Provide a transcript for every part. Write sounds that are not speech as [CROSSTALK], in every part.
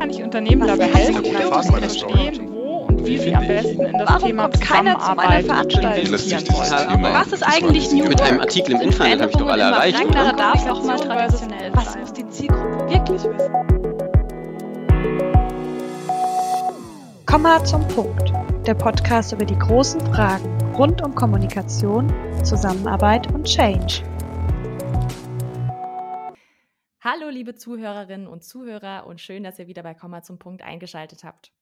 Kann ich Unternehmen dabei helfen, verstehen, wo und wie sie am besten in das Warum Thema kommt keiner zu meiner Zusammenarbeit Veranstaltung? Was ist eigentlich New Mit einem? Artikel im Internet habe ich doch alle erreicht. Oder? darf auch mal traditionell Was muss die Zielgruppe wirklich wissen? Komm mal zum Punkt. Der Podcast über die großen Fragen rund um Kommunikation, Zusammenarbeit und Change. Hallo, liebe Zuhörerinnen und Zuhörer und schön, dass ihr wieder bei Komma zum Punkt eingeschaltet habt.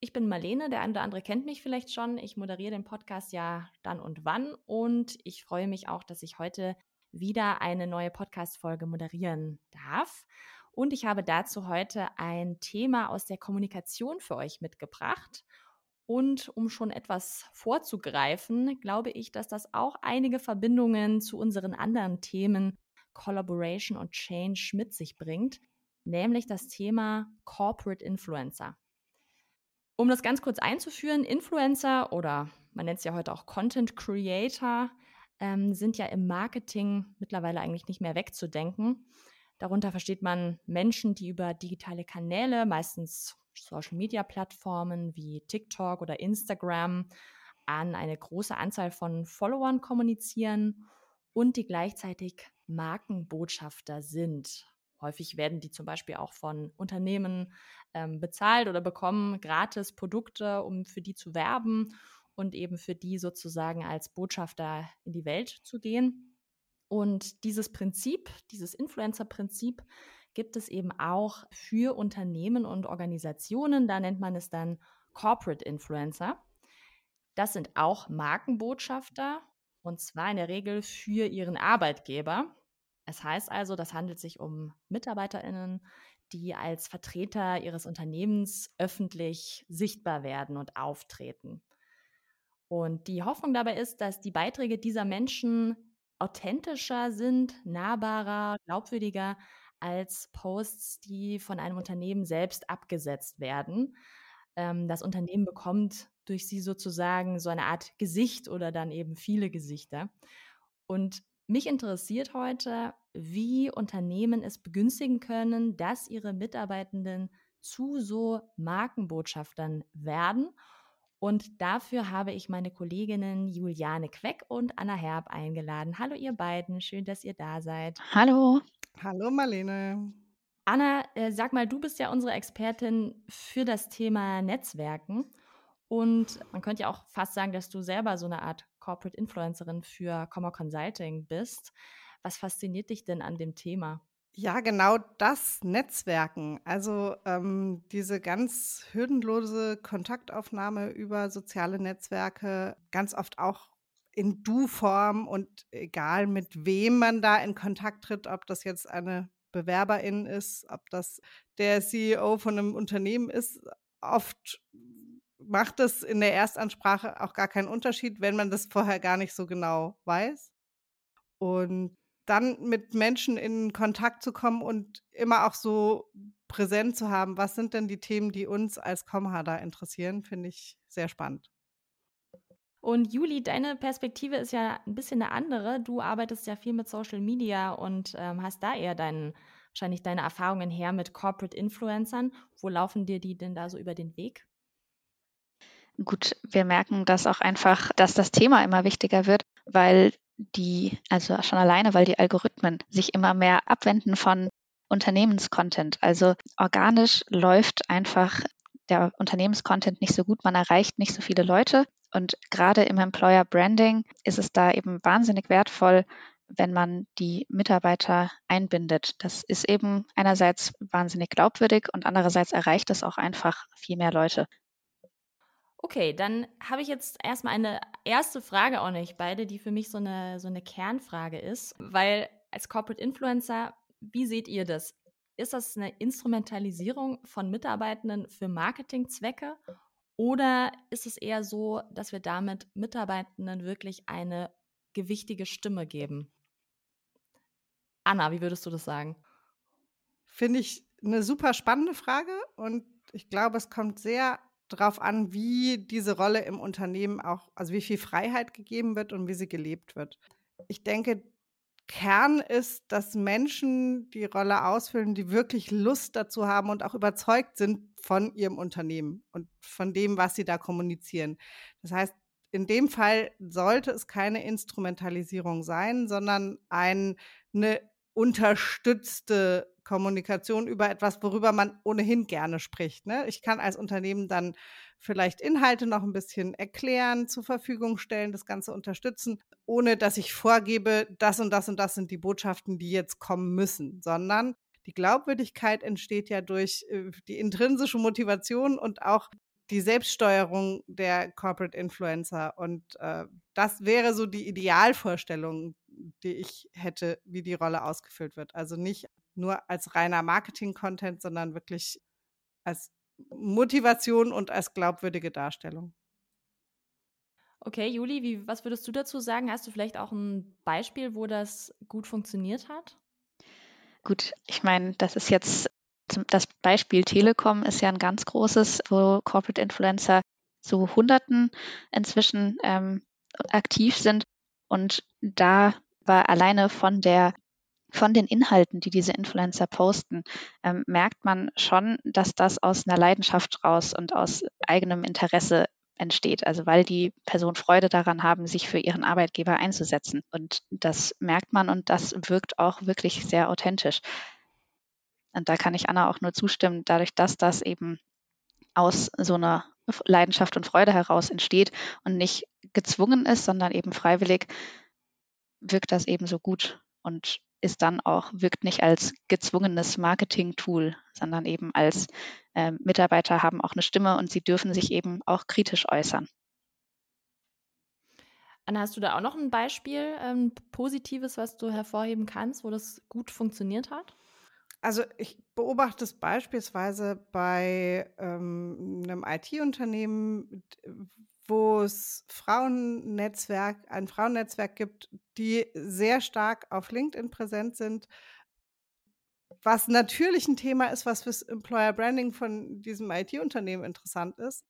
Ich bin Marlene, der eine oder andere kennt mich vielleicht schon. Ich moderiere den Podcast ja dann und wann und ich freue mich auch, dass ich heute wieder eine neue Podcast-Folge moderieren darf. Und ich habe dazu heute ein Thema aus der Kommunikation für euch mitgebracht. Und um schon etwas vorzugreifen, glaube ich, dass das auch einige Verbindungen zu unseren anderen Themen Collaboration und Change mit sich bringt, nämlich das Thema Corporate Influencer. Um das ganz kurz einzuführen, Influencer oder man nennt es ja heute auch Content Creator ähm, sind ja im Marketing mittlerweile eigentlich nicht mehr wegzudenken. Darunter versteht man Menschen, die über digitale Kanäle, meistens Social-Media-Plattformen wie TikTok oder Instagram, an eine große Anzahl von Followern kommunizieren und die gleichzeitig Markenbotschafter sind. Häufig werden die zum Beispiel auch von Unternehmen ähm, bezahlt oder bekommen gratis Produkte, um für die zu werben und eben für die sozusagen als Botschafter in die Welt zu gehen. Und dieses Prinzip, dieses Influencer-Prinzip, gibt es eben auch für Unternehmen und Organisationen. Da nennt man es dann Corporate Influencer. Das sind auch Markenbotschafter und zwar in der Regel für ihren Arbeitgeber. Es heißt also, das handelt sich um MitarbeiterInnen, die als Vertreter ihres Unternehmens öffentlich sichtbar werden und auftreten. Und die Hoffnung dabei ist, dass die Beiträge dieser Menschen authentischer sind, nahbarer, glaubwürdiger als Posts, die von einem Unternehmen selbst abgesetzt werden. Ähm, das Unternehmen bekommt durch sie sozusagen so eine Art Gesicht oder dann eben viele Gesichter. Und mich interessiert heute, wie Unternehmen es begünstigen können, dass ihre Mitarbeitenden zu so Markenbotschaftern werden. Und dafür habe ich meine Kolleginnen Juliane Queck und Anna Herb eingeladen. Hallo ihr beiden, schön, dass ihr da seid. Hallo. Hallo Marlene. Anna, äh, sag mal, du bist ja unsere Expertin für das Thema Netzwerken. Und man könnte ja auch fast sagen, dass du selber so eine Art Corporate Influencerin für Comma Consulting bist. Was fasziniert dich denn an dem Thema? Ja, genau das Netzwerken. Also ähm, diese ganz hürdenlose Kontaktaufnahme über soziale Netzwerke, ganz oft auch in Du-Form und egal mit wem man da in Kontakt tritt, ob das jetzt eine Bewerberin ist, ob das der CEO von einem Unternehmen ist, oft macht es in der Erstansprache auch gar keinen Unterschied, wenn man das vorher gar nicht so genau weiß. Und dann mit Menschen in Kontakt zu kommen und immer auch so präsent zu haben, was sind denn die Themen, die uns als Comha da interessieren, finde ich sehr spannend. Und Juli, deine Perspektive ist ja ein bisschen eine andere. Du arbeitest ja viel mit Social Media und ähm, hast da eher deinen, wahrscheinlich deine Erfahrungen her mit Corporate Influencern. Wo laufen dir die denn da so über den Weg? Gut, wir merken das auch einfach, dass das Thema immer wichtiger wird, weil die, also schon alleine, weil die Algorithmen sich immer mehr abwenden von Unternehmenscontent. Also organisch läuft einfach der Unternehmenscontent nicht so gut, man erreicht nicht so viele Leute. Und gerade im Employer Branding ist es da eben wahnsinnig wertvoll, wenn man die Mitarbeiter einbindet. Das ist eben einerseits wahnsinnig glaubwürdig und andererseits erreicht es auch einfach viel mehr Leute. Okay, dann habe ich jetzt erstmal eine erste Frage auch nicht, beide, die für mich so eine, so eine Kernfrage ist, weil als Corporate Influencer, wie seht ihr das? Ist das eine Instrumentalisierung von Mitarbeitenden für Marketingzwecke oder ist es eher so, dass wir damit Mitarbeitenden wirklich eine gewichtige Stimme geben? Anna, wie würdest du das sagen? Finde ich eine super spannende Frage und ich glaube, es kommt sehr darauf an, wie diese Rolle im Unternehmen auch, also wie viel Freiheit gegeben wird und wie sie gelebt wird. Ich denke, Kern ist, dass Menschen die Rolle ausfüllen, die wirklich Lust dazu haben und auch überzeugt sind von ihrem Unternehmen und von dem, was sie da kommunizieren. Das heißt, in dem Fall sollte es keine Instrumentalisierung sein, sondern ein, eine unterstützte Kommunikation über etwas, worüber man ohnehin gerne spricht. Ne? Ich kann als Unternehmen dann vielleicht Inhalte noch ein bisschen erklären, zur Verfügung stellen, das Ganze unterstützen, ohne dass ich vorgebe, das und das und das sind die Botschaften, die jetzt kommen müssen, sondern die Glaubwürdigkeit entsteht ja durch äh, die intrinsische Motivation und auch die Selbststeuerung der Corporate Influencer. Und äh, das wäre so die Idealvorstellung, die ich hätte, wie die Rolle ausgefüllt wird. Also nicht nur als reiner Marketing-Content, sondern wirklich als Motivation und als glaubwürdige Darstellung. Okay, Juli, wie, was würdest du dazu sagen? Hast du vielleicht auch ein Beispiel, wo das gut funktioniert hat? Gut, ich meine, das ist jetzt das Beispiel Telekom ist ja ein ganz großes, wo Corporate Influencer so Hunderten inzwischen ähm, aktiv sind. Und da war alleine von der von den Inhalten, die diese Influencer posten, ähm, merkt man schon, dass das aus einer Leidenschaft raus und aus eigenem Interesse entsteht. Also weil die Person Freude daran haben, sich für ihren Arbeitgeber einzusetzen. Und das merkt man und das wirkt auch wirklich sehr authentisch. Und da kann ich Anna auch nur zustimmen, dadurch, dass das eben aus so einer Leidenschaft und Freude heraus entsteht und nicht gezwungen ist, sondern eben freiwillig, wirkt das eben so gut und ist dann auch, wirkt nicht als gezwungenes Marketing-Tool, sondern eben als äh, Mitarbeiter haben auch eine Stimme und sie dürfen sich eben auch kritisch äußern. Anna, hast du da auch noch ein Beispiel, ähm, Positives, was du hervorheben kannst, wo das gut funktioniert hat? Also ich beobachte es beispielsweise bei ähm, einem IT-Unternehmen, wo es Frauennetzwerk, ein Frauennetzwerk gibt, die sehr stark auf LinkedIn präsent sind, was natürlich ein Thema ist, was fürs Employer Branding von diesem IT-Unternehmen interessant ist,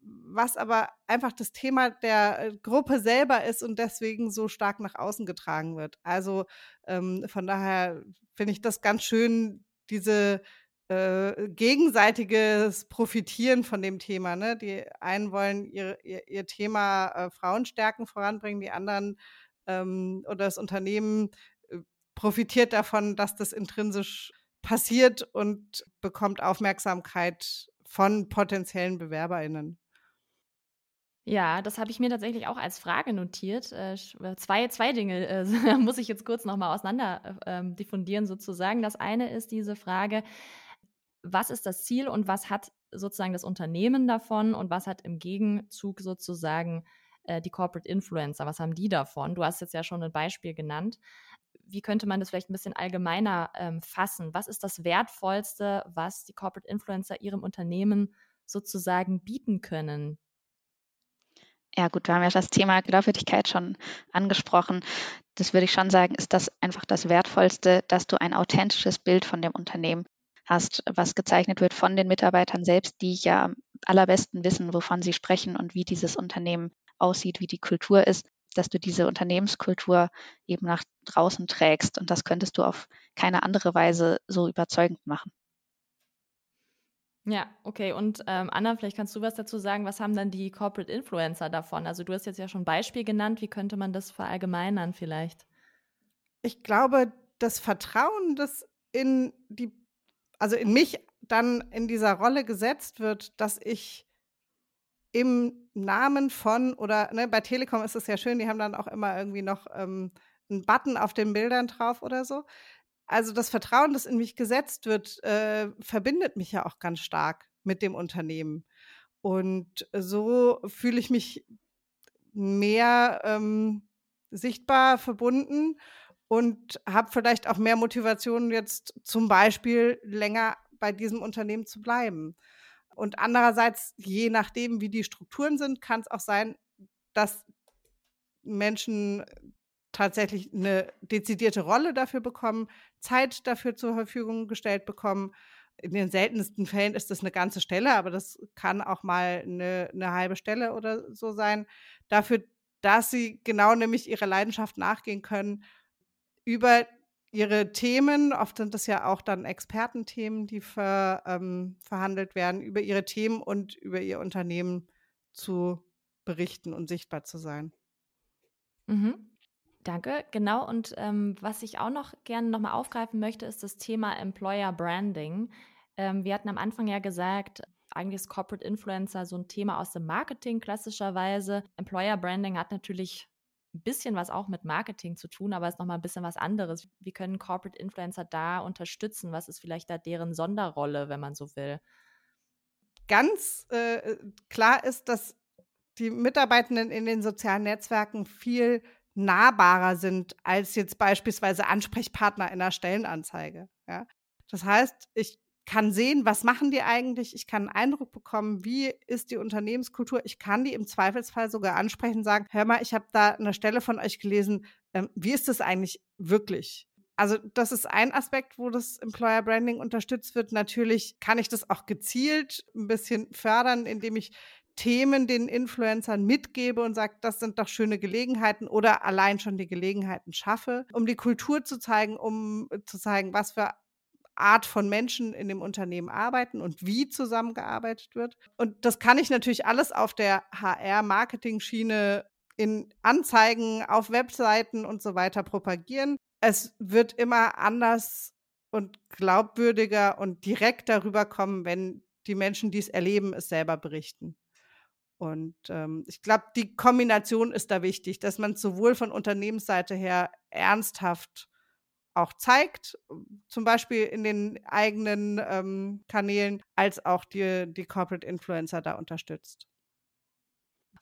was aber einfach das Thema der äh, Gruppe selber ist und deswegen so stark nach außen getragen wird. Also ähm, von daher finde ich das ganz schön, diese äh, gegenseitiges Profitieren von dem Thema. Ne? Die einen wollen ihr, ihr, ihr Thema äh, Frauenstärken voranbringen, die anderen ähm, oder das Unternehmen äh, profitiert davon, dass das intrinsisch passiert und bekommt Aufmerksamkeit von potenziellen BewerberInnen. Ja, das habe ich mir tatsächlich auch als Frage notiert. Äh, zwei, zwei Dinge äh, [LAUGHS] muss ich jetzt kurz nochmal auseinander äh, ähm, diffundieren sozusagen. Das eine ist diese Frage, was ist das Ziel und was hat sozusagen das Unternehmen davon und was hat im Gegenzug sozusagen äh, die Corporate Influencer, was haben die davon? Du hast jetzt ja schon ein Beispiel genannt. Wie könnte man das vielleicht ein bisschen allgemeiner ähm, fassen? Was ist das Wertvollste, was die Corporate Influencer ihrem Unternehmen sozusagen bieten können? Ja gut, wir haben ja das Thema Glaubwürdigkeit schon angesprochen. Das würde ich schon sagen, ist das einfach das Wertvollste, dass du ein authentisches Bild von dem Unternehmen hast, was gezeichnet wird von den Mitarbeitern selbst, die ja am allerbesten wissen, wovon sie sprechen und wie dieses Unternehmen aussieht, wie die Kultur ist, dass du diese Unternehmenskultur eben nach draußen trägst. Und das könntest du auf keine andere Weise so überzeugend machen. Ja, okay. Und ähm, Anna, vielleicht kannst du was dazu sagen. Was haben dann die Corporate Influencer davon? Also du hast jetzt ja schon ein Beispiel genannt. Wie könnte man das verallgemeinern vielleicht? Ich glaube, das Vertrauen, das in die also in mich dann in dieser Rolle gesetzt wird, dass ich im Namen von oder ne, bei Telekom ist es ja schön, die haben dann auch immer irgendwie noch ähm, einen Button auf den Bildern drauf oder so. Also das Vertrauen, das in mich gesetzt wird, äh, verbindet mich ja auch ganz stark mit dem Unternehmen. Und so fühle ich mich mehr ähm, sichtbar verbunden und habe vielleicht auch mehr Motivation, jetzt zum Beispiel länger bei diesem Unternehmen zu bleiben. Und andererseits, je nachdem, wie die Strukturen sind, kann es auch sein, dass Menschen tatsächlich eine dezidierte Rolle dafür bekommen, Zeit dafür zur Verfügung gestellt bekommen. In den seltensten Fällen ist das eine ganze Stelle, aber das kann auch mal eine, eine halbe Stelle oder so sein. Dafür, dass sie genau nämlich ihrer Leidenschaft nachgehen können über ihre Themen, oft sind das ja auch dann Expertenthemen, die ver, ähm, verhandelt werden, über ihre Themen und über ihr Unternehmen zu berichten und sichtbar zu sein. Mhm. Danke, genau. Und ähm, was ich auch noch gerne nochmal aufgreifen möchte, ist das Thema Employer Branding. Ähm, wir hatten am Anfang ja gesagt, eigentlich ist Corporate Influencer so ein Thema aus dem Marketing klassischerweise. Employer Branding hat natürlich ein bisschen was auch mit Marketing zu tun, aber ist nochmal ein bisschen was anderes. Wie können Corporate Influencer da unterstützen? Was ist vielleicht da deren Sonderrolle, wenn man so will? Ganz äh, klar ist, dass die Mitarbeitenden in den sozialen Netzwerken viel nahbarer sind als jetzt beispielsweise Ansprechpartner in einer Stellenanzeige. Ja? Das heißt, ich kann sehen, was machen die eigentlich, ich kann einen Eindruck bekommen, wie ist die Unternehmenskultur, ich kann die im Zweifelsfall sogar ansprechen und sagen, hör mal, ich habe da eine Stelle von euch gelesen, ähm, wie ist das eigentlich wirklich? Also das ist ein Aspekt, wo das Employer Branding unterstützt wird. Natürlich kann ich das auch gezielt ein bisschen fördern, indem ich Themen den Influencern mitgebe und sage, das sind doch schöne Gelegenheiten oder allein schon die Gelegenheiten schaffe, um die Kultur zu zeigen, um zu zeigen, was für Art von Menschen in dem Unternehmen arbeiten und wie zusammengearbeitet wird. Und das kann ich natürlich alles auf der HR-Marketing-Schiene in Anzeigen, auf Webseiten und so weiter propagieren. Es wird immer anders und glaubwürdiger und direkt darüber kommen, wenn die Menschen, die es erleben, es selber berichten. Und ähm, ich glaube, die Kombination ist da wichtig, dass man sowohl von Unternehmensseite her ernsthaft auch zeigt, zum Beispiel in den eigenen ähm, Kanälen, als auch die, die Corporate Influencer da unterstützt.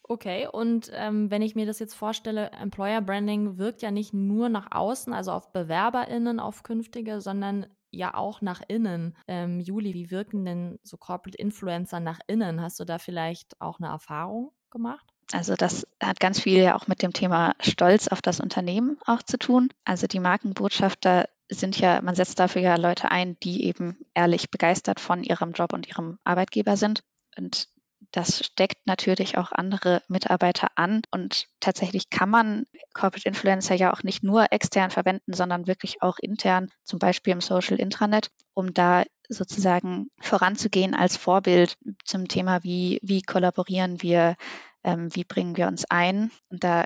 Okay, und ähm, wenn ich mir das jetzt vorstelle, Employer Branding wirkt ja nicht nur nach außen, also auf BewerberInnen, auf künftige, sondern ja auch nach innen. Ähm, Juli, wie wirken denn so Corporate Influencer nach innen? Hast du da vielleicht auch eine Erfahrung gemacht? Also das hat ganz viel ja auch mit dem Thema Stolz auf das Unternehmen auch zu tun. Also die Markenbotschafter sind ja, man setzt dafür ja Leute ein, die eben ehrlich begeistert von ihrem Job und ihrem Arbeitgeber sind. Und das steckt natürlich auch andere Mitarbeiter an. Und tatsächlich kann man Corporate Influencer ja auch nicht nur extern verwenden, sondern wirklich auch intern, zum Beispiel im Social Intranet, um da sozusagen voranzugehen als Vorbild zum Thema, wie, wie kollaborieren wir, wie bringen wir uns ein. Und da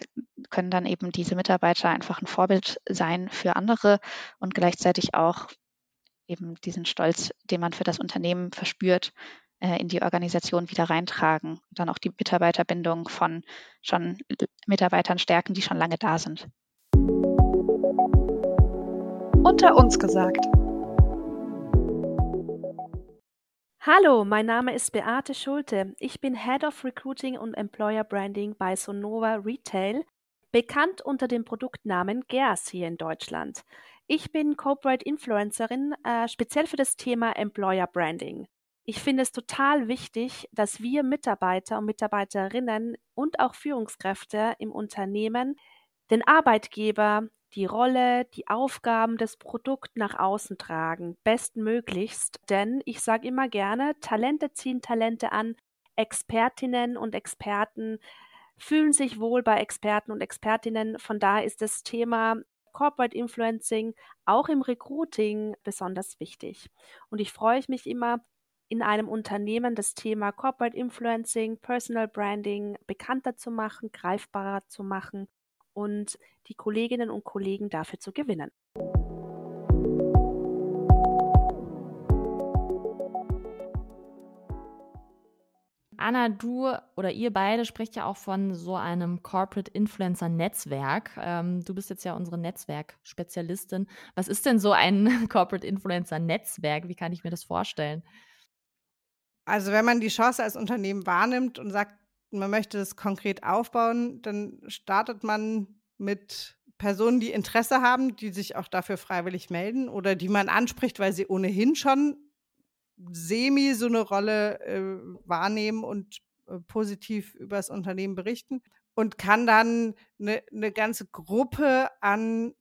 können dann eben diese Mitarbeiter einfach ein Vorbild sein für andere und gleichzeitig auch eben diesen Stolz, den man für das Unternehmen verspürt, äh, in die Organisation wieder reintragen und dann auch die Mitarbeiterbindung von schon Mitarbeitern stärken, die schon lange da sind. Unter uns gesagt. Hallo, mein Name ist Beate Schulte. Ich bin Head of Recruiting und Employer Branding bei Sonova Retail, bekannt unter dem Produktnamen GERS hier in Deutschland. Ich bin Corporate Influencerin, äh, speziell für das Thema Employer Branding. Ich finde es total wichtig, dass wir Mitarbeiter und Mitarbeiterinnen und auch Führungskräfte im Unternehmen den Arbeitgeber die Rolle, die Aufgaben des Produkts nach außen tragen, bestmöglichst. Denn ich sage immer gerne, Talente ziehen Talente an, Expertinnen und Experten fühlen sich wohl bei Experten und Expertinnen. Von daher ist das Thema Corporate Influencing auch im Recruiting besonders wichtig. Und ich freue mich immer, in einem Unternehmen das Thema Corporate Influencing, Personal Branding bekannter zu machen, greifbarer zu machen und die Kolleginnen und Kollegen dafür zu gewinnen. Anna, du oder ihr beide spricht ja auch von so einem Corporate Influencer Netzwerk. Ähm, du bist jetzt ja unsere Netzwerkspezialistin. Was ist denn so ein [LAUGHS] Corporate Influencer Netzwerk? Wie kann ich mir das vorstellen? Also wenn man die Chance als Unternehmen wahrnimmt und sagt, man möchte es konkret aufbauen, dann startet man mit Personen, die Interesse haben, die sich auch dafür freiwillig melden oder die man anspricht, weil sie ohnehin schon semi so eine Rolle äh, wahrnehmen und äh, positiv über das Unternehmen berichten und kann dann eine, eine ganze Gruppe an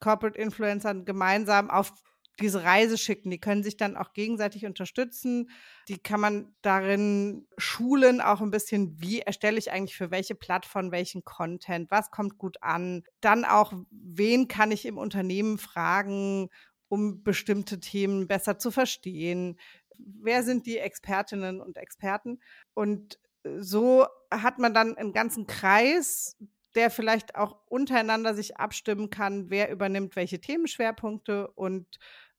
Corporate Influencern gemeinsam auf diese Reise schicken. Die können sich dann auch gegenseitig unterstützen. Die kann man darin schulen, auch ein bisschen, wie erstelle ich eigentlich für welche Plattform welchen Content, was kommt gut an. Dann auch, wen kann ich im Unternehmen fragen, um bestimmte Themen besser zu verstehen. Wer sind die Expertinnen und Experten? Und so hat man dann einen ganzen Kreis, der vielleicht auch untereinander sich abstimmen kann, wer übernimmt welche Themenschwerpunkte. Und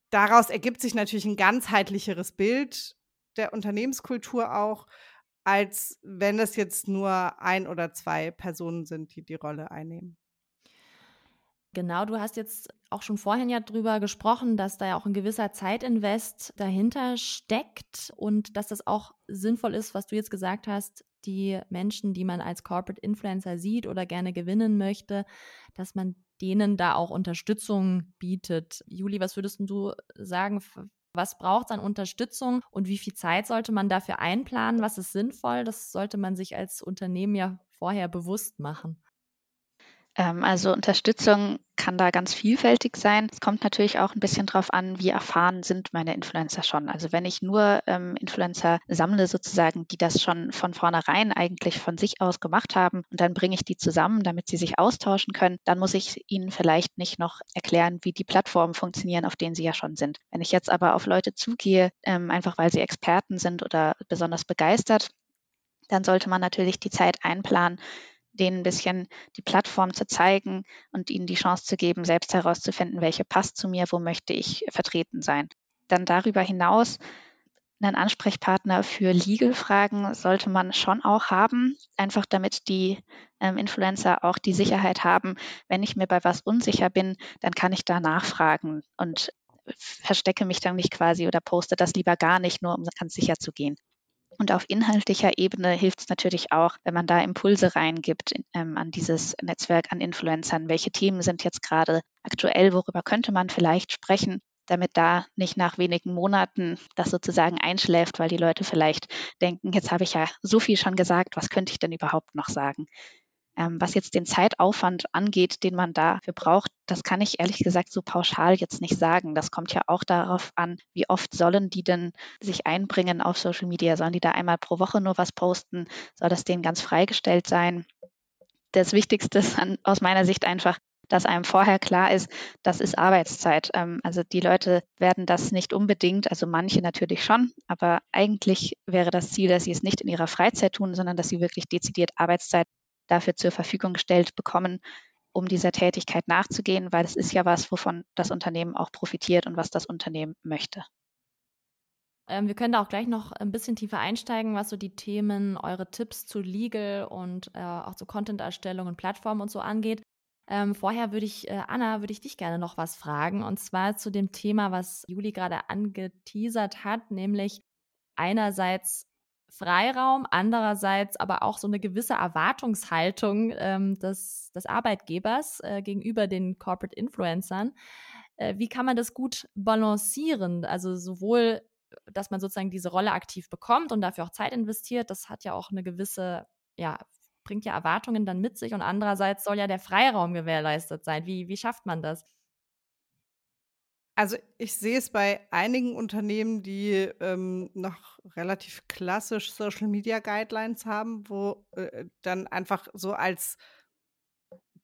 daraus ergibt sich natürlich ein ganzheitlicheres Bild der Unternehmenskultur auch, als wenn es jetzt nur ein oder zwei Personen sind, die die Rolle einnehmen. Genau, du hast jetzt auch schon vorhin ja drüber gesprochen, dass da ja auch ein gewisser Zeitinvest dahinter steckt und dass das auch sinnvoll ist, was du jetzt gesagt hast, die Menschen, die man als Corporate Influencer sieht oder gerne gewinnen möchte, dass man denen da auch Unterstützung bietet. Juli, was würdest du sagen? Was braucht es an Unterstützung und wie viel Zeit sollte man dafür einplanen? Was ist sinnvoll? Das sollte man sich als Unternehmen ja vorher bewusst machen. Ähm, also Unterstützung kann da ganz vielfältig sein. Es kommt natürlich auch ein bisschen drauf an, wie erfahren sind meine Influencer schon. Also wenn ich nur ähm, Influencer sammle sozusagen, die das schon von vornherein eigentlich von sich aus gemacht haben und dann bringe ich die zusammen, damit sie sich austauschen können, dann muss ich ihnen vielleicht nicht noch erklären, wie die Plattformen funktionieren, auf denen sie ja schon sind. Wenn ich jetzt aber auf Leute zugehe, ähm, einfach weil sie Experten sind oder besonders begeistert, dann sollte man natürlich die Zeit einplanen, denen ein bisschen die Plattform zu zeigen und ihnen die Chance zu geben, selbst herauszufinden, welche passt zu mir, wo möchte ich vertreten sein. Dann darüber hinaus einen Ansprechpartner für Legal-Fragen sollte man schon auch haben, einfach damit die ähm, Influencer auch die Sicherheit haben, wenn ich mir bei was unsicher bin, dann kann ich da nachfragen und verstecke mich dann nicht quasi oder poste das lieber gar nicht, nur um ganz sicher zu gehen. Und auf inhaltlicher Ebene hilft es natürlich auch, wenn man da Impulse reingibt ähm, an dieses Netzwerk an Influencern. Welche Themen sind jetzt gerade aktuell? Worüber könnte man vielleicht sprechen? damit da nicht nach wenigen Monaten das sozusagen einschläft, weil die Leute vielleicht denken, jetzt habe ich ja so viel schon gesagt, was könnte ich denn überhaupt noch sagen? Ähm, was jetzt den Zeitaufwand angeht, den man dafür braucht, das kann ich ehrlich gesagt so pauschal jetzt nicht sagen. Das kommt ja auch darauf an, wie oft sollen die denn sich einbringen auf Social Media? Sollen die da einmal pro Woche nur was posten? Soll das denen ganz freigestellt sein? Das Wichtigste ist an, aus meiner Sicht einfach, dass einem vorher klar ist, das ist Arbeitszeit. Ähm, also die Leute werden das nicht unbedingt, also manche natürlich schon, aber eigentlich wäre das Ziel, dass sie es nicht in ihrer Freizeit tun, sondern dass sie wirklich dezidiert Arbeitszeit dafür zur Verfügung gestellt bekommen, um dieser Tätigkeit nachzugehen, weil es ist ja was, wovon das Unternehmen auch profitiert und was das Unternehmen möchte. Ähm, wir können da auch gleich noch ein bisschen tiefer einsteigen, was so die Themen, eure Tipps zu Legal und äh, auch zu Content-Erstellung und Plattformen und so angeht. Ähm, vorher würde ich, äh, Anna, würde ich dich gerne noch was fragen und zwar zu dem Thema, was Juli gerade angeteasert hat, nämlich einerseits Freiraum, andererseits aber auch so eine gewisse Erwartungshaltung ähm, des, des Arbeitgebers äh, gegenüber den Corporate Influencern. Äh, wie kann man das gut balancieren? Also sowohl, dass man sozusagen diese Rolle aktiv bekommt und dafür auch Zeit investiert, das hat ja auch eine gewisse, ja, bringt ja Erwartungen dann mit sich und andererseits soll ja der Freiraum gewährleistet sein. Wie, wie schafft man das? Also ich sehe es bei einigen Unternehmen, die ähm, noch relativ klassisch Social Media Guidelines haben, wo äh, dann einfach so als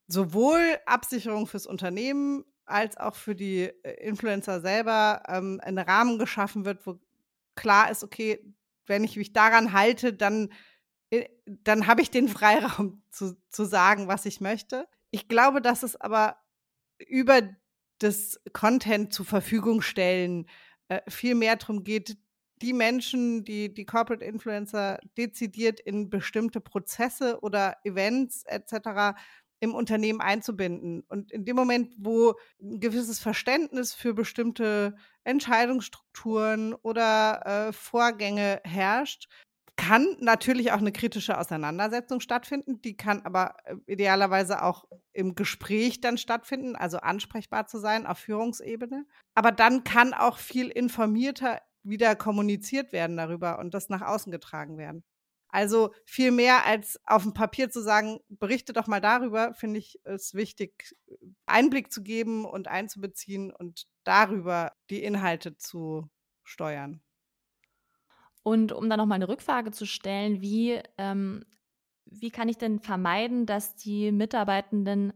sowohl Absicherung fürs Unternehmen als auch für die äh, Influencer selber ähm, ein Rahmen geschaffen wird, wo klar ist, okay, wenn ich mich daran halte, dann, äh, dann habe ich den [LAUGHS] Freiraum zu, zu sagen, was ich möchte. Ich glaube, dass es aber über das Content zur Verfügung stellen äh, viel mehr darum geht, die Menschen, die, die Corporate Influencer dezidiert in bestimmte Prozesse oder Events etc. im Unternehmen einzubinden. Und in dem Moment, wo ein gewisses Verständnis für bestimmte Entscheidungsstrukturen oder äh, Vorgänge herrscht, kann natürlich auch eine kritische Auseinandersetzung stattfinden. Die kann aber äh, idealerweise auch im Gespräch dann stattfinden, also ansprechbar zu sein auf Führungsebene. Aber dann kann auch viel informierter wieder kommuniziert werden darüber und das nach außen getragen werden. Also viel mehr als auf dem Papier zu sagen, berichte doch mal darüber, finde ich es wichtig, Einblick zu geben und einzubeziehen und darüber die Inhalte zu steuern. Und um dann nochmal eine Rückfrage zu stellen, wie, ähm, wie kann ich denn vermeiden, dass die Mitarbeitenden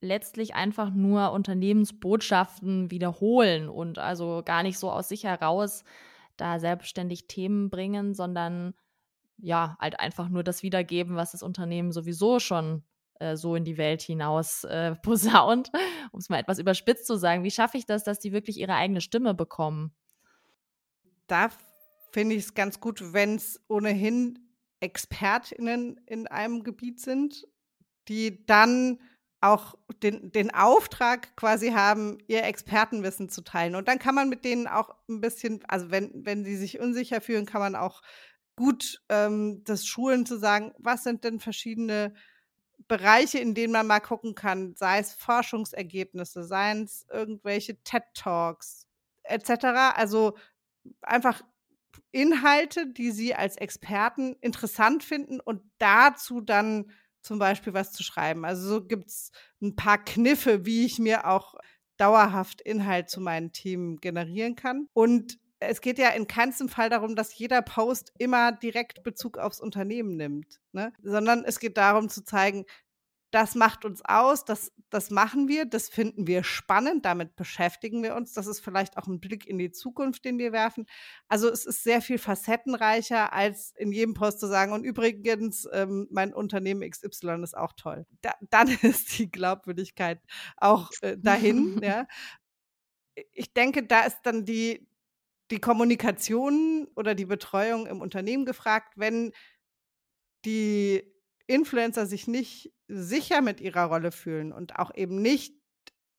letztlich einfach nur Unternehmensbotschaften wiederholen und also gar nicht so aus sich heraus da selbstständig Themen bringen, sondern ja, halt einfach nur das wiedergeben, was das Unternehmen sowieso schon äh, so in die Welt hinaus äh, [LAUGHS] posaunt, um es mal etwas überspitzt zu sagen. Wie schaffe ich das, dass die wirklich ihre eigene Stimme bekommen? Da finde ich es ganz gut, wenn es ohnehin ExpertInnen in einem Gebiet sind, die dann auch den, den Auftrag quasi haben, ihr Expertenwissen zu teilen. Und dann kann man mit denen auch ein bisschen, also wenn, wenn sie sich unsicher fühlen, kann man auch gut ähm, das Schulen zu sagen, was sind denn verschiedene Bereiche, in denen man mal gucken kann, sei es Forschungsergebnisse, seien es irgendwelche TED-Talks etc. Also einfach Inhalte, die sie als Experten interessant finden und dazu dann zum Beispiel was zu schreiben. Also so gibt es ein paar Kniffe, wie ich mir auch dauerhaft Inhalt zu meinen Themen generieren kann. Und es geht ja in keinem Fall darum, dass jeder Post immer direkt Bezug aufs Unternehmen nimmt, ne? sondern es geht darum zu zeigen, das macht uns aus, das, das machen wir, das finden wir spannend, damit beschäftigen wir uns. Das ist vielleicht auch ein Blick in die Zukunft, den wir werfen. Also es ist sehr viel facettenreicher, als in jedem Post zu sagen, und übrigens, ähm, mein Unternehmen XY ist auch toll. Da, dann [LAUGHS] ist die Glaubwürdigkeit auch äh, dahin. [LAUGHS] ja. Ich denke, da ist dann die, die Kommunikation oder die Betreuung im Unternehmen gefragt, wenn die Influencer sich nicht sicher mit ihrer Rolle fühlen und auch eben nicht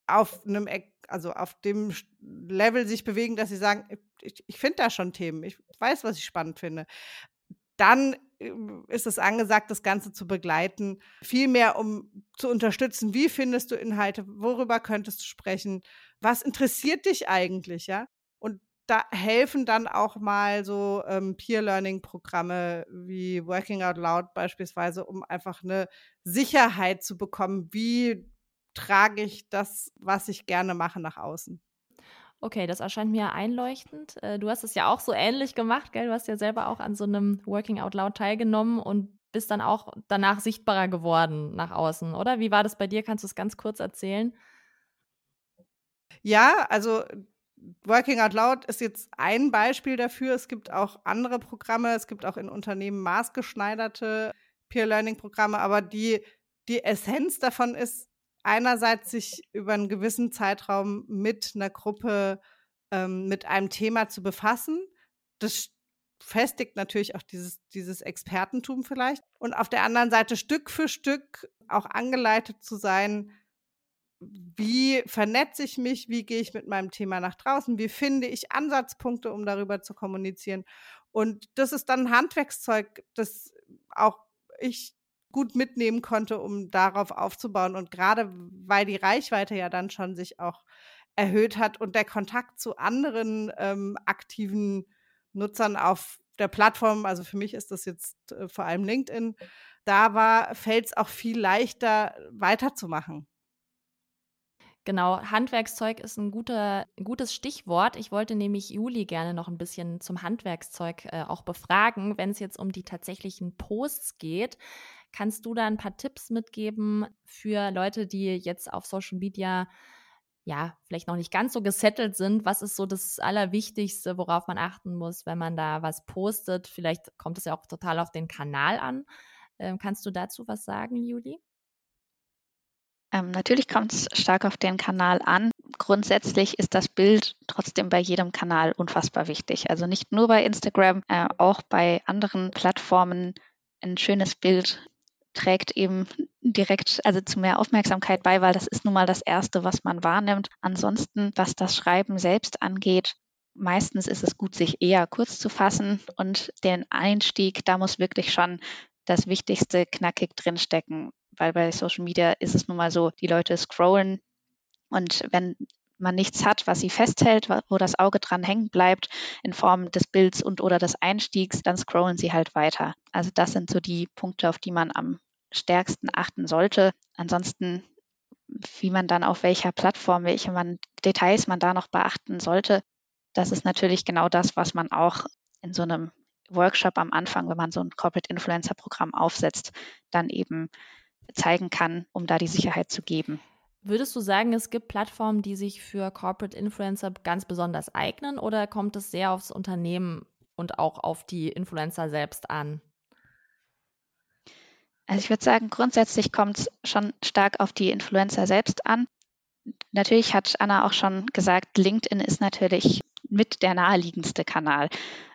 auf einem, also auf dem Level sich bewegen, dass sie sagen, ich, ich finde da schon Themen, ich weiß, was ich spannend finde. Dann äh, ist es angesagt, das Ganze zu begleiten, vielmehr um zu unterstützen, wie findest du Inhalte, worüber könntest du sprechen, was interessiert dich eigentlich, ja? Da helfen dann auch mal so ähm, Peer-Learning-Programme wie Working Out Loud beispielsweise, um einfach eine Sicherheit zu bekommen, wie trage ich das, was ich gerne mache, nach außen. Okay, das erscheint mir einleuchtend. Äh, du hast es ja auch so ähnlich gemacht, gell? Du hast ja selber auch an so einem Working Out Loud teilgenommen und bist dann auch danach sichtbarer geworden nach außen, oder? Wie war das bei dir? Kannst du es ganz kurz erzählen? Ja, also Working Out Loud ist jetzt ein Beispiel dafür. Es gibt auch andere Programme. Es gibt auch in Unternehmen maßgeschneiderte Peer-Learning-Programme. Aber die, die Essenz davon ist, einerseits sich über einen gewissen Zeitraum mit einer Gruppe, ähm, mit einem Thema zu befassen. Das festigt natürlich auch dieses, dieses Expertentum vielleicht. Und auf der anderen Seite Stück für Stück auch angeleitet zu sein, wie vernetze ich mich, wie gehe ich mit meinem Thema nach draußen, wie finde ich Ansatzpunkte, um darüber zu kommunizieren. Und das ist dann ein Handwerkszeug, das auch ich gut mitnehmen konnte, um darauf aufzubauen. Und gerade weil die Reichweite ja dann schon sich auch erhöht hat und der Kontakt zu anderen ähm, aktiven Nutzern auf der Plattform, also für mich ist das jetzt äh, vor allem LinkedIn, da war, fällt es auch viel leichter weiterzumachen. Genau, Handwerkszeug ist ein, guter, gutes Stichwort. Ich wollte nämlich Juli gerne noch ein bisschen zum Handwerkszeug äh, auch befragen, wenn es jetzt um die tatsächlichen Posts geht. Kannst du da ein paar Tipps mitgeben für Leute, die jetzt auf Social Media ja, vielleicht noch nicht ganz so gesettelt sind. Was ist so das Allerwichtigste, worauf man achten muss, wenn man da was postet? Vielleicht kommt es ja auch total auf den Kanal an. Ähm, kannst du dazu was sagen, Juli? Ähm, natürlich kommt es stark auf den Kanal an. Grundsätzlich ist das Bild trotzdem bei jedem Kanal unfassbar wichtig. Also nicht nur bei Instagram, äh, auch bei anderen Plattformen. Ein schönes Bild trägt eben direkt also zu mehr Aufmerksamkeit bei, weil das ist nun mal das Erste, was man wahrnimmt. Ansonsten, was das Schreiben selbst angeht, meistens ist es gut, sich eher kurz zu fassen und den Einstieg, da muss wirklich schon das Wichtigste knackig drinstecken weil bei Social Media ist es nun mal so, die Leute scrollen und wenn man nichts hat, was sie festhält, wo das Auge dran hängen bleibt in Form des Bilds und oder des Einstiegs, dann scrollen sie halt weiter. Also das sind so die Punkte, auf die man am stärksten achten sollte. Ansonsten, wie man dann auf welcher Plattform, welche man, Details man da noch beachten sollte, das ist natürlich genau das, was man auch in so einem Workshop am Anfang, wenn man so ein Corporate Influencer Programm aufsetzt, dann eben zeigen kann, um da die Sicherheit zu geben. Würdest du sagen, es gibt Plattformen, die sich für Corporate Influencer ganz besonders eignen oder kommt es sehr aufs Unternehmen und auch auf die Influencer selbst an? Also ich würde sagen, grundsätzlich kommt es schon stark auf die Influencer selbst an. Natürlich hat Anna auch schon gesagt, LinkedIn ist natürlich mit der naheliegendste Kanal.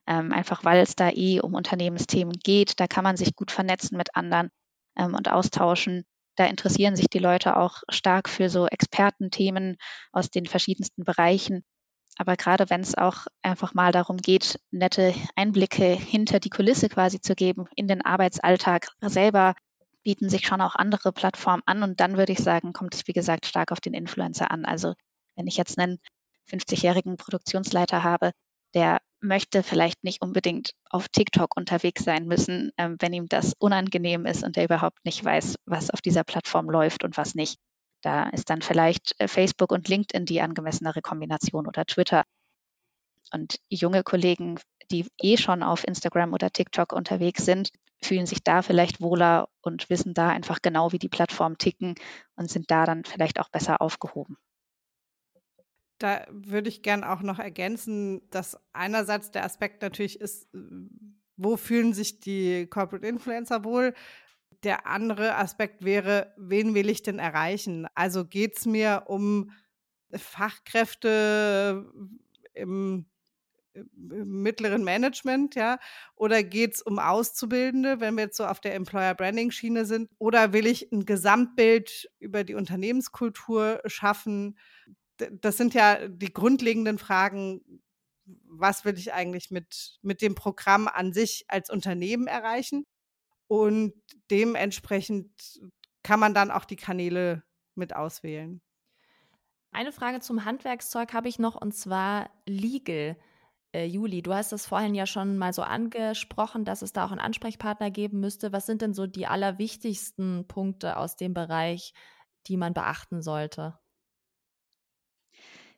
Ähm, einfach weil es da eh um Unternehmensthemen geht. Da kann man sich gut vernetzen mit anderen ähm, und austauschen. Da interessieren sich die Leute auch stark für so Expertenthemen aus den verschiedensten Bereichen. Aber gerade wenn es auch einfach mal darum geht, nette Einblicke hinter die Kulisse quasi zu geben, in den Arbeitsalltag selber, bieten sich schon auch andere Plattformen an. Und dann würde ich sagen, kommt es, wie gesagt, stark auf den Influencer an. Also wenn ich jetzt einen 50-jährigen Produktionsleiter habe, der möchte vielleicht nicht unbedingt auf TikTok unterwegs sein müssen, ähm, wenn ihm das unangenehm ist und er überhaupt nicht weiß, was auf dieser Plattform läuft und was nicht. Da ist dann vielleicht äh, Facebook und LinkedIn die angemessenere Kombination oder Twitter. Und junge Kollegen, die eh schon auf Instagram oder TikTok unterwegs sind, fühlen sich da vielleicht wohler und wissen da einfach genau, wie die Plattformen ticken und sind da dann vielleicht auch besser aufgehoben. Da würde ich gern auch noch ergänzen, dass einerseits der Aspekt natürlich ist, äh, wo fühlen sich die Corporate Influencer wohl? Der andere Aspekt wäre, wen will ich denn erreichen? Also geht es mir um Fachkräfte im, mittleren Management, ja? Oder geht es um Auszubildende, wenn wir jetzt so auf der Employer Branding Schiene sind? Oder will ich ein Gesamtbild über die Unternehmenskultur schaffen? Das sind ja die grundlegenden Fragen, was will ich eigentlich mit, mit dem Programm an sich als Unternehmen erreichen? Und dementsprechend kann man dann auch die Kanäle mit auswählen. Eine Frage zum Handwerkszeug habe ich noch und zwar Legal. Äh, Juli, du hast das vorhin ja schon mal so angesprochen, dass es da auch einen Ansprechpartner geben müsste. Was sind denn so die allerwichtigsten Punkte aus dem Bereich, die man beachten sollte?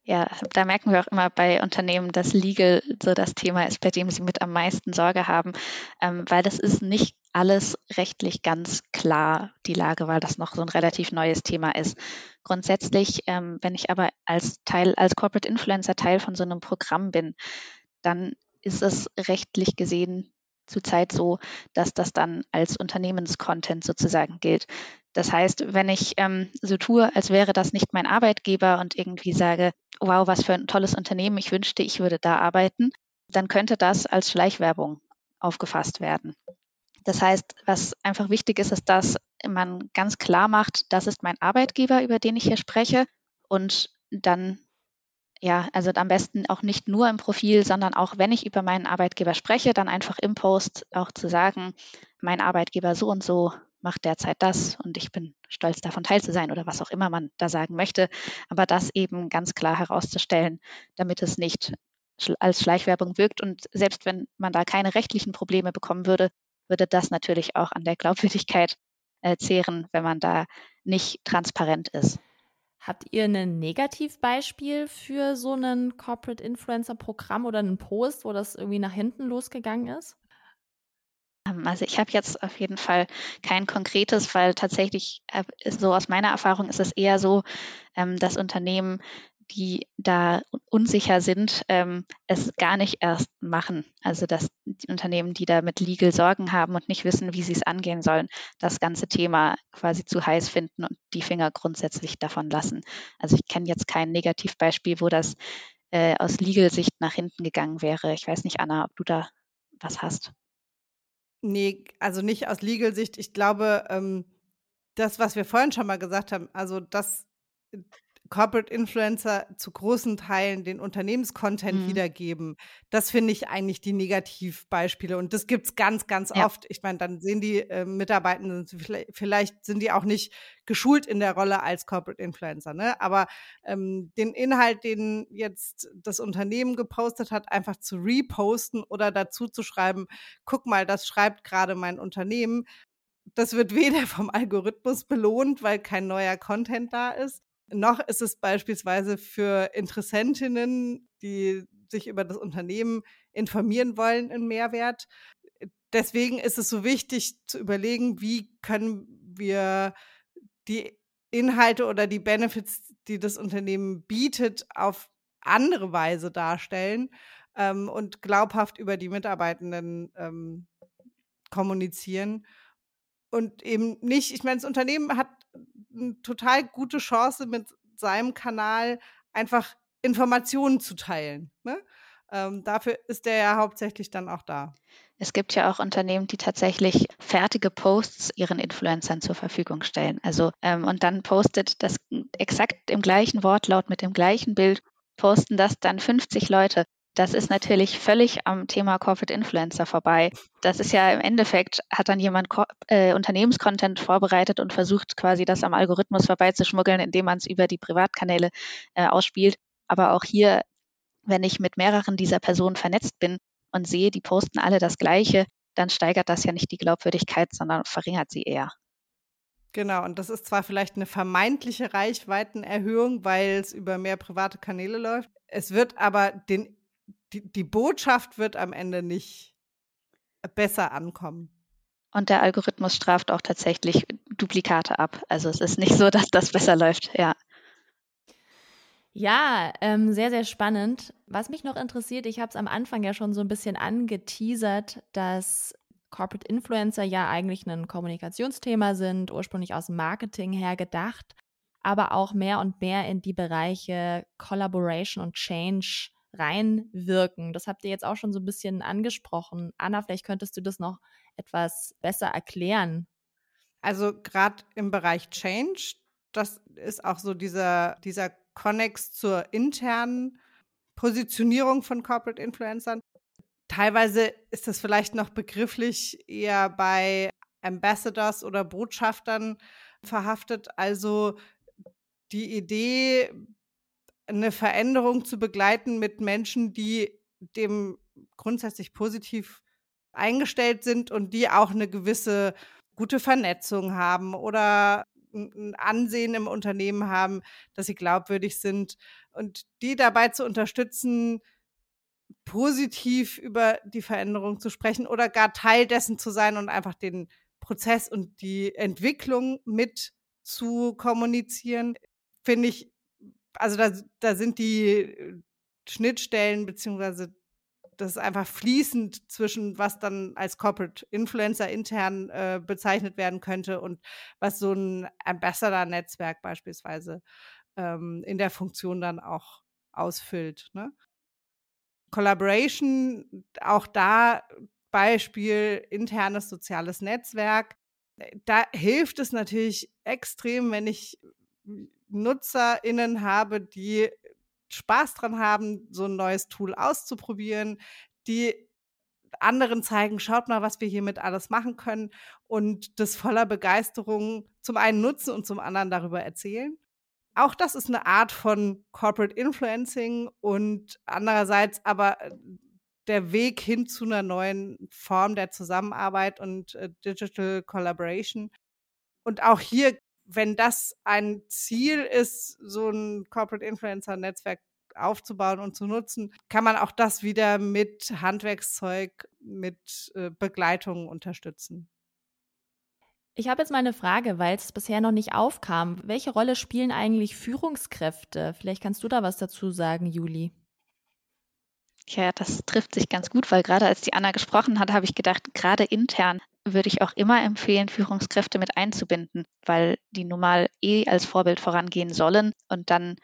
Ja, da merken wir auch immer bei Unternehmen, dass Legal so das Thema ist, bei dem sie mit am meisten Sorge haben, ähm, weil das ist nicht alles rechtlich ganz klar, die Lage, weil das noch so ein relativ neues Thema ist. Grundsätzlich, ähm, wenn ich aber als Teil, als Corporate Influencer Teil von so einem Programm bin, dann ist es rechtlich gesehen zurzeit so, dass das dann als Unternehmenscontent sozusagen gilt. Das heißt, wenn ich ähm, so tue, als wäre das nicht mein Arbeitgeber und irgendwie sage, wow, was für ein tolles Unternehmen, ich wünschte, ich würde da arbeiten, dann könnte das als Schleichwerbung aufgefasst werden. Das heißt, was einfach wichtig ist, ist, dass man ganz klar macht, das ist mein Arbeitgeber, über den ich hier spreche. Und dann, ja, also am besten auch nicht nur im Profil, sondern auch, wenn ich über meinen Arbeitgeber spreche, dann einfach im Post auch zu sagen, mein Arbeitgeber so und so macht derzeit das und ich bin stolz davon teil zu sein oder was auch immer man da sagen möchte. Aber das eben ganz klar herauszustellen, damit es nicht als Schleichwerbung wirkt. Und selbst wenn man da keine rechtlichen Probleme bekommen würde, würde das natürlich auch an der Glaubwürdigkeit äh, zehren, wenn man da nicht transparent ist. Habt ihr ein Negativbeispiel für so ein Corporate Influencer Programm oder einen Post, wo das irgendwie nach hinten losgegangen ist? Ähm, also ich habe jetzt auf jeden Fall kein konkretes, weil tatsächlich äh, so aus meiner Erfahrung ist es eher so, ähm, dass Unternehmen, die da unsicher sind, ähm, es gar nicht erst machen. Also dass die Unternehmen, die da mit Legal Sorgen haben und nicht wissen, wie sie es angehen sollen, das ganze Thema quasi zu heiß finden und die Finger grundsätzlich davon lassen. Also ich kenne jetzt kein Negativbeispiel, wo das äh, aus Legal-Sicht nach hinten gegangen wäre. Ich weiß nicht, Anna, ob du da was hast. Nee, also nicht aus Legal-Sicht. Ich glaube, ähm, das, was wir vorhin schon mal gesagt haben, also das Corporate Influencer zu großen Teilen den Unternehmenscontent Mhm. wiedergeben. Das finde ich eigentlich die Negativbeispiele. Und das gibt es ganz, ganz Ja. oft. Ich meine, dann sehen die äh, Mitarbeitenden, vielleicht, vielleicht sind die auch nicht geschult in der Rolle als Corporate Influencer. Ne? Aber ähm, den Inhalt, den jetzt das Unternehmen gepostet hat, einfach zu reposten oder dazu zu schreiben, guck mal, das schreibt gerade mein Unternehmen. Das wird [LAUGHS] weder vom Algorithmus belohnt, weil kein neuer Content da ist, noch ist es beispielsweise für Interessentinnen, die sich über das Unternehmen informieren wollen, ein Mehrwert. Deswegen ist es so wichtig zu überlegen, wie können wir die Inhalte oder die Benefits, die das Unternehmen bietet, auf andere Weise darstellen ähm, und glaubhaft über die Mitarbeitenden ähm, kommunizieren. Und eben nicht, ich meine, das Unternehmen hat eine total gute Chance, mit seinem Kanal einfach Informationen zu teilen. Ne? Ähm, dafür ist der ja hauptsächlich dann auch da. Es gibt ja auch Unternehmen, die tatsächlich fertige Posts ihren Influencern zur Verfügung stellen. Also ähm, und dann postet das exakt im gleichen Wortlaut mit dem gleichen Bild, posten das dann 50 Leute. Das ist natürlich völlig am Thema Corporate Influencer vorbei. Das ist ja im Endeffekt, hat dann jemand äh, Unternehmenscontent vorbereitet und versucht quasi das am Algorithmus vorbeizuschmuggeln, indem man es über die Privatkanäle äh, ausspielt. Aber auch hier, wenn ich mit mehreren dieser Personen vernetzt bin und sehe, die posten alle das Gleiche, dann steigert das ja nicht die Glaubwürdigkeit, sondern verringert sie eher. Genau, und das ist zwar vielleicht eine vermeintliche Reichweitenerhöhung, weil es über mehr private Kanäle läuft. Es wird aber den die, die Botschaft wird am Ende nicht besser ankommen. Und der Algorithmus straft auch tatsächlich Duplikate ab. Also es ist nicht so, dass das besser läuft, ja. Ja, ähm, sehr, sehr spannend. Was mich noch interessiert, ich habe es am Anfang ja schon so ein bisschen angeteasert, dass Corporate Influencer ja eigentlich ein Kommunikationsthema sind, ursprünglich aus Marketing her gedacht, aber auch mehr und mehr in die Bereiche Collaboration und Change reinwirken. Das habt ihr jetzt auch schon so ein bisschen angesprochen. Anna, vielleicht könntest du das noch etwas besser erklären. Also gerade im Bereich Change, das ist auch so dieser, dieser Connex zur internen Positionierung von Corporate Influencern. Teilweise ist das vielleicht noch begrifflich eher bei Ambassadors oder Botschaftern verhaftet. Also die Idee, eine Veränderung zu begleiten mit Menschen, die dem grundsätzlich positiv eingestellt sind und die auch eine gewisse gute Vernetzung haben oder ein Ansehen im Unternehmen haben, dass sie glaubwürdig sind und die dabei zu unterstützen, positiv über die Veränderung zu sprechen oder gar Teil dessen zu sein und einfach den Prozess und die Entwicklung mit zu kommunizieren, finde ich also da, da sind die Schnittstellen beziehungsweise das ist einfach fließend zwischen, was dann als Corporate Influencer intern äh, bezeichnet werden könnte und was so ein Ambassador-Netzwerk beispielsweise ähm, in der Funktion dann auch ausfüllt. Ne? Collaboration, auch da Beispiel internes soziales Netzwerk. Da hilft es natürlich extrem, wenn ich NutzerInnen habe, die Spaß dran haben, so ein neues Tool auszuprobieren, die anderen zeigen, schaut mal, was wir hiermit alles machen können und das voller Begeisterung zum einen nutzen und zum anderen darüber erzählen. Auch das ist eine Art von Corporate Influencing und andererseits aber der Weg hin zu einer neuen Form der Zusammenarbeit und äh, Digital Collaboration. Und auch hier wenn das ein Ziel ist, so ein Corporate Influencer Netzwerk aufzubauen und zu nutzen, kann man auch das wieder mit Handwerkszeug, mit äh, Begleitung unterstützen. Ich habe jetzt mal eine Frage, weil es bisher noch nicht aufkam. Welche Rolle spielen eigentlich Führungskräfte? Vielleicht kannst du da was dazu sagen, Juli. Ja, das trifft sich ganz gut, weil gerade als die Anna gesprochen hat, habe ich gedacht, gerade intern würde ich auch immer empfehlen, Führungskräfte mit einzubinden, weil die nun mal eh als Vorbild vorangehen sollen und dann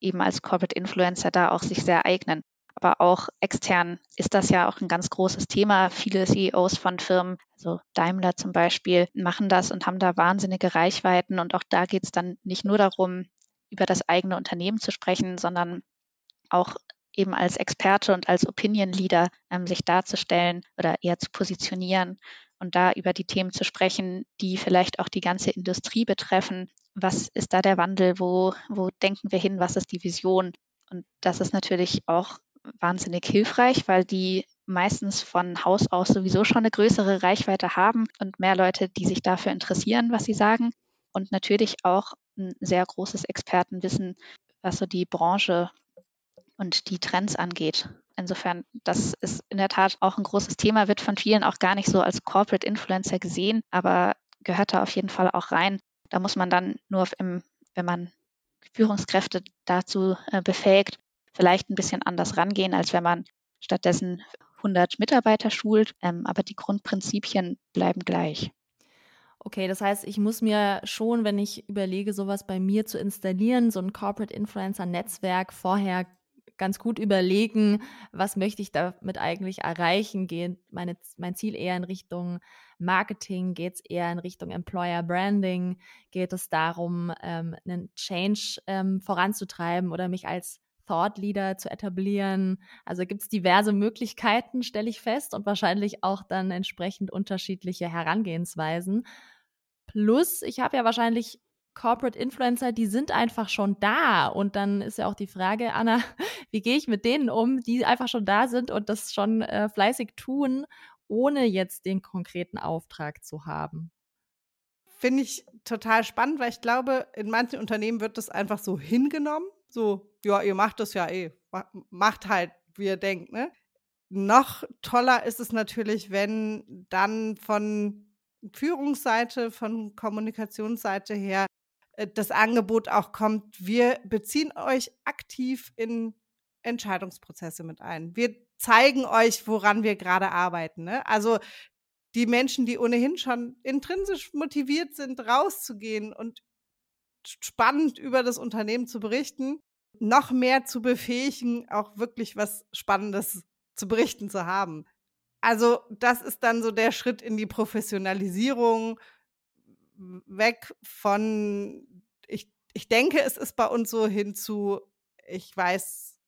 eben als Corporate Influencer da auch sich sehr eignen. Aber auch extern ist das ja auch ein ganz großes Thema. Viele CEOs von Firmen, also Daimler zum Beispiel, machen das und haben da wahnsinnige Reichweiten. Und auch da geht es dann nicht nur darum, über das eigene Unternehmen zu sprechen, sondern auch eben als Experte und als Opinion Leader ähm, sich darzustellen oder eher zu positionieren und da über die Themen zu sprechen, die vielleicht auch die ganze Industrie betreffen. Was ist da der Wandel? Wo, wo denken wir hin? Was ist die Vision? Und das ist natürlich auch wahnsinnig hilfreich, weil die meistens von Haus aus sowieso schon eine größere Reichweite haben und mehr Leute, die sich dafür interessieren, was sie sagen. Und natürlich auch ein sehr großes Expertenwissen, was so die Branche und die Trends angeht. Insofern, das ist in der Tat auch ein großes Thema, wird von vielen auch gar nicht so als Corporate Influencer gesehen, aber gehört da auf jeden Fall auch rein. Da muss man dann nur, im, wenn man Führungskräfte dazu äh, befähigt, vielleicht ein bisschen anders rangehen, als wenn man stattdessen 100 Mitarbeiter schult. Ähm, aber die Grundprinzipien bleiben gleich. Okay, das heißt, ich muss mir schon, wenn ich überlege, sowas bei mir zu installieren, so ein Corporate Influencer Netzwerk vorher ganz gut überlegen, was möchte ich damit eigentlich erreichen? Geht meine, mein Ziel eher in Richtung Marketing? Geht es eher in Richtung Employer Branding? Geht es darum, ähm, einen Change ähm, voranzutreiben oder mich als Thought Leader zu etablieren? Also gibt es diverse Möglichkeiten, stelle ich fest, und wahrscheinlich auch dann entsprechend unterschiedliche Herangehensweisen. Plus, ich habe ja wahrscheinlich Corporate Influencer, die sind einfach schon da. Und dann ist ja auch die Frage, Anna, [LAUGHS] wie gehe ich mit denen um, die einfach schon da sind und das schon äh, fleißig tun, ohne jetzt den konkreten Auftrag zu haben? Finde ich total spannend, weil ich glaube, in manchen Unternehmen wird das einfach so hingenommen. So, ja, ihr macht das ja eh. Macht halt, wie ihr denkt, ne? Noch toller ist es natürlich, wenn dann von Führungsseite, von Kommunikationsseite her das Angebot auch kommt, wir beziehen euch aktiv in Entscheidungsprozesse mit ein. Wir zeigen euch, woran wir gerade arbeiten. Ne? Also die Menschen, die ohnehin schon intrinsisch motiviert sind, rauszugehen und spannend über das Unternehmen zu berichten, noch mehr zu befähigen, auch wirklich was Spannendes zu berichten zu haben. Also das ist dann so der Schritt in die Professionalisierung weg von, ich, ich denke, es ist bei uns so hin zu, ich weiß,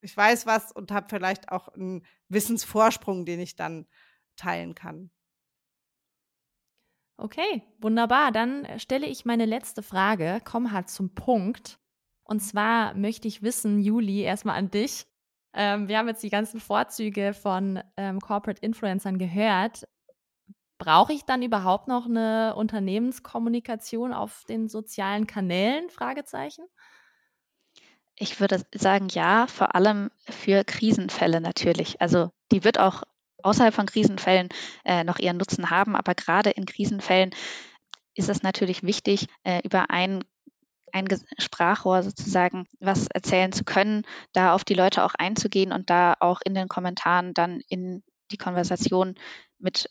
ich weiß was und habe vielleicht auch einen Wissensvorsprung, den ich dann teilen kann. Okay, wunderbar. Dann stelle ich meine letzte Frage, komm halt zum Punkt. Und zwar möchte ich wissen, Juli, erstmal an dich. Ähm, wir haben jetzt die ganzen Vorzüge von ähm, Corporate Influencern gehört. Brauche ich dann überhaupt noch eine Unternehmenskommunikation auf den sozialen Kanälen? Fragezeichen. Ich würde sagen, ja, vor allem für Krisenfälle natürlich. Also die wird auch außerhalb von Krisenfällen äh, noch ihren Nutzen haben, aber gerade in Krisenfällen ist es natürlich wichtig, äh, über ein ein Sprachrohr sozusagen was erzählen zu können, da auf die Leute auch einzugehen und da auch in den Kommentaren dann in die Konversation mit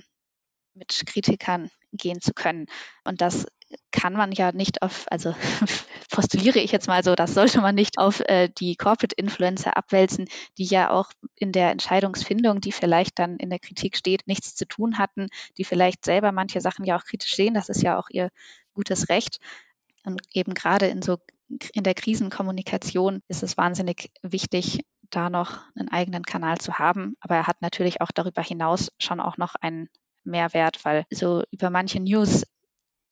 mit Kritikern gehen zu können. Und das kann man ja nicht auf, also [LAUGHS] postuliere ich jetzt mal so, das sollte man nicht auf äh, die Corporate Influencer abwälzen, die ja auch in der Entscheidungsfindung, die vielleicht dann in der Kritik steht, nichts zu tun hatten, die vielleicht selber manche Sachen ja auch kritisch sehen. Das ist ja auch ihr gutes Recht. Und eben gerade in so in der Krisenkommunikation ist es wahnsinnig wichtig, da noch einen eigenen Kanal zu haben. Aber er hat natürlich auch darüber hinaus schon auch noch einen Mehrwert, weil so über manche News,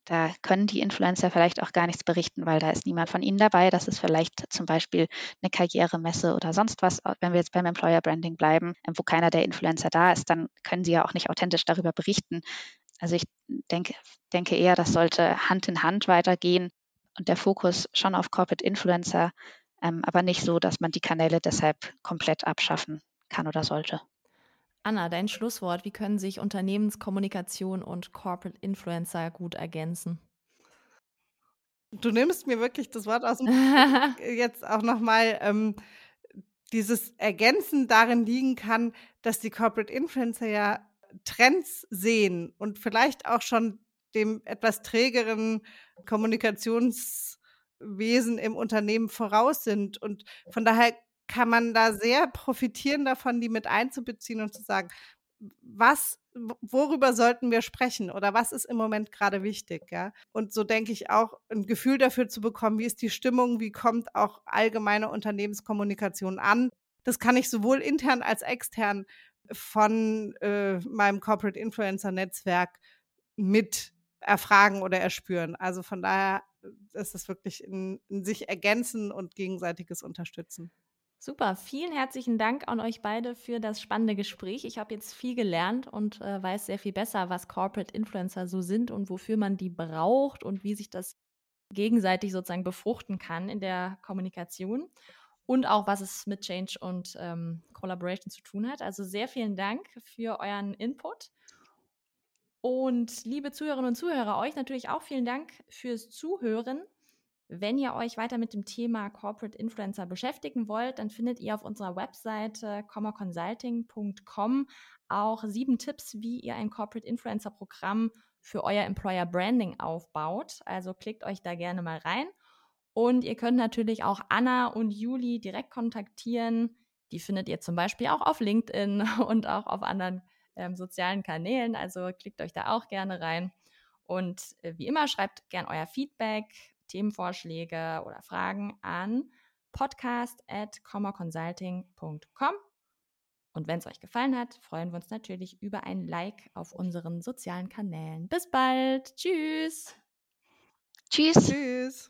da können die Influencer vielleicht auch gar nichts berichten, weil da ist niemand von ihnen dabei. Das ist vielleicht zum Beispiel eine Karrieremesse oder sonst was. Wenn wir jetzt beim Employer Branding bleiben, wo keiner der Influencer da ist, dann können sie ja auch nicht authentisch darüber berichten. Also ich denke, denke eher, das sollte Hand in Hand weitergehen und der Fokus schon auf Corporate Influencer, ähm, aber nicht so, dass man die Kanäle deshalb komplett abschaffen kann oder sollte. Anna, dein Schlusswort. Wie können sich Unternehmenskommunikation und Corporate Influencer gut ergänzen? Du nimmst mir wirklich das Wort aus dem [LAUGHS] jetzt auch nochmal. Ähm, dieses Ergänzen darin liegen kann, dass die Corporate Influencer ja Trends sehen und vielleicht auch schon dem etwas trägeren Kommunikationswesen im Unternehmen voraus sind. Und von daher kann man da sehr profitieren davon, die mit einzubeziehen und zu sagen, was, worüber sollten wir sprechen oder was ist im Moment gerade wichtig, ja? Und so denke ich auch, ein Gefühl dafür zu bekommen, wie ist die Stimmung, wie kommt auch allgemeine Unternehmenskommunikation an. Das kann ich sowohl intern als extern von äh, meinem Corporate Influencer Netzwerk mit erfragen oder erspüren. Also von daher ist es wirklich in, in sich ergänzen und gegenseitiges Unterstützen. Super, vielen herzlichen Dank an euch beide für das spannende Gespräch. Ich habe jetzt viel gelernt und äh, weiß sehr viel besser, was Corporate Influencer so sind und wofür man die braucht und wie sich das gegenseitig sozusagen befruchten kann in der Kommunikation und auch was es mit Change und ähm, Collaboration zu tun hat. Also sehr vielen Dank für euren Input. Und liebe Zuhörerinnen und Zuhörer, euch natürlich auch vielen Dank fürs Zuhören. Wenn ihr euch weiter mit dem Thema Corporate Influencer beschäftigen wollt, dann findet ihr auf unserer Webseite commaconsulting.com auch sieben Tipps, wie ihr ein Corporate Influencer Programm für euer Employer Branding aufbaut. Also klickt euch da gerne mal rein. Und ihr könnt natürlich auch Anna und Juli direkt kontaktieren. Die findet ihr zum Beispiel auch auf LinkedIn [LAUGHS] und auch auf anderen ähm, sozialen Kanälen. Also klickt euch da auch gerne rein. Und äh, wie immer, schreibt gern euer Feedback, Themenvorschläge oder Fragen an podcast.commaconsulting.com. Und wenn es euch gefallen hat, freuen wir uns natürlich über ein Like auf unseren sozialen Kanälen. Bis bald. Tschüss. Tschüss. Tschüss.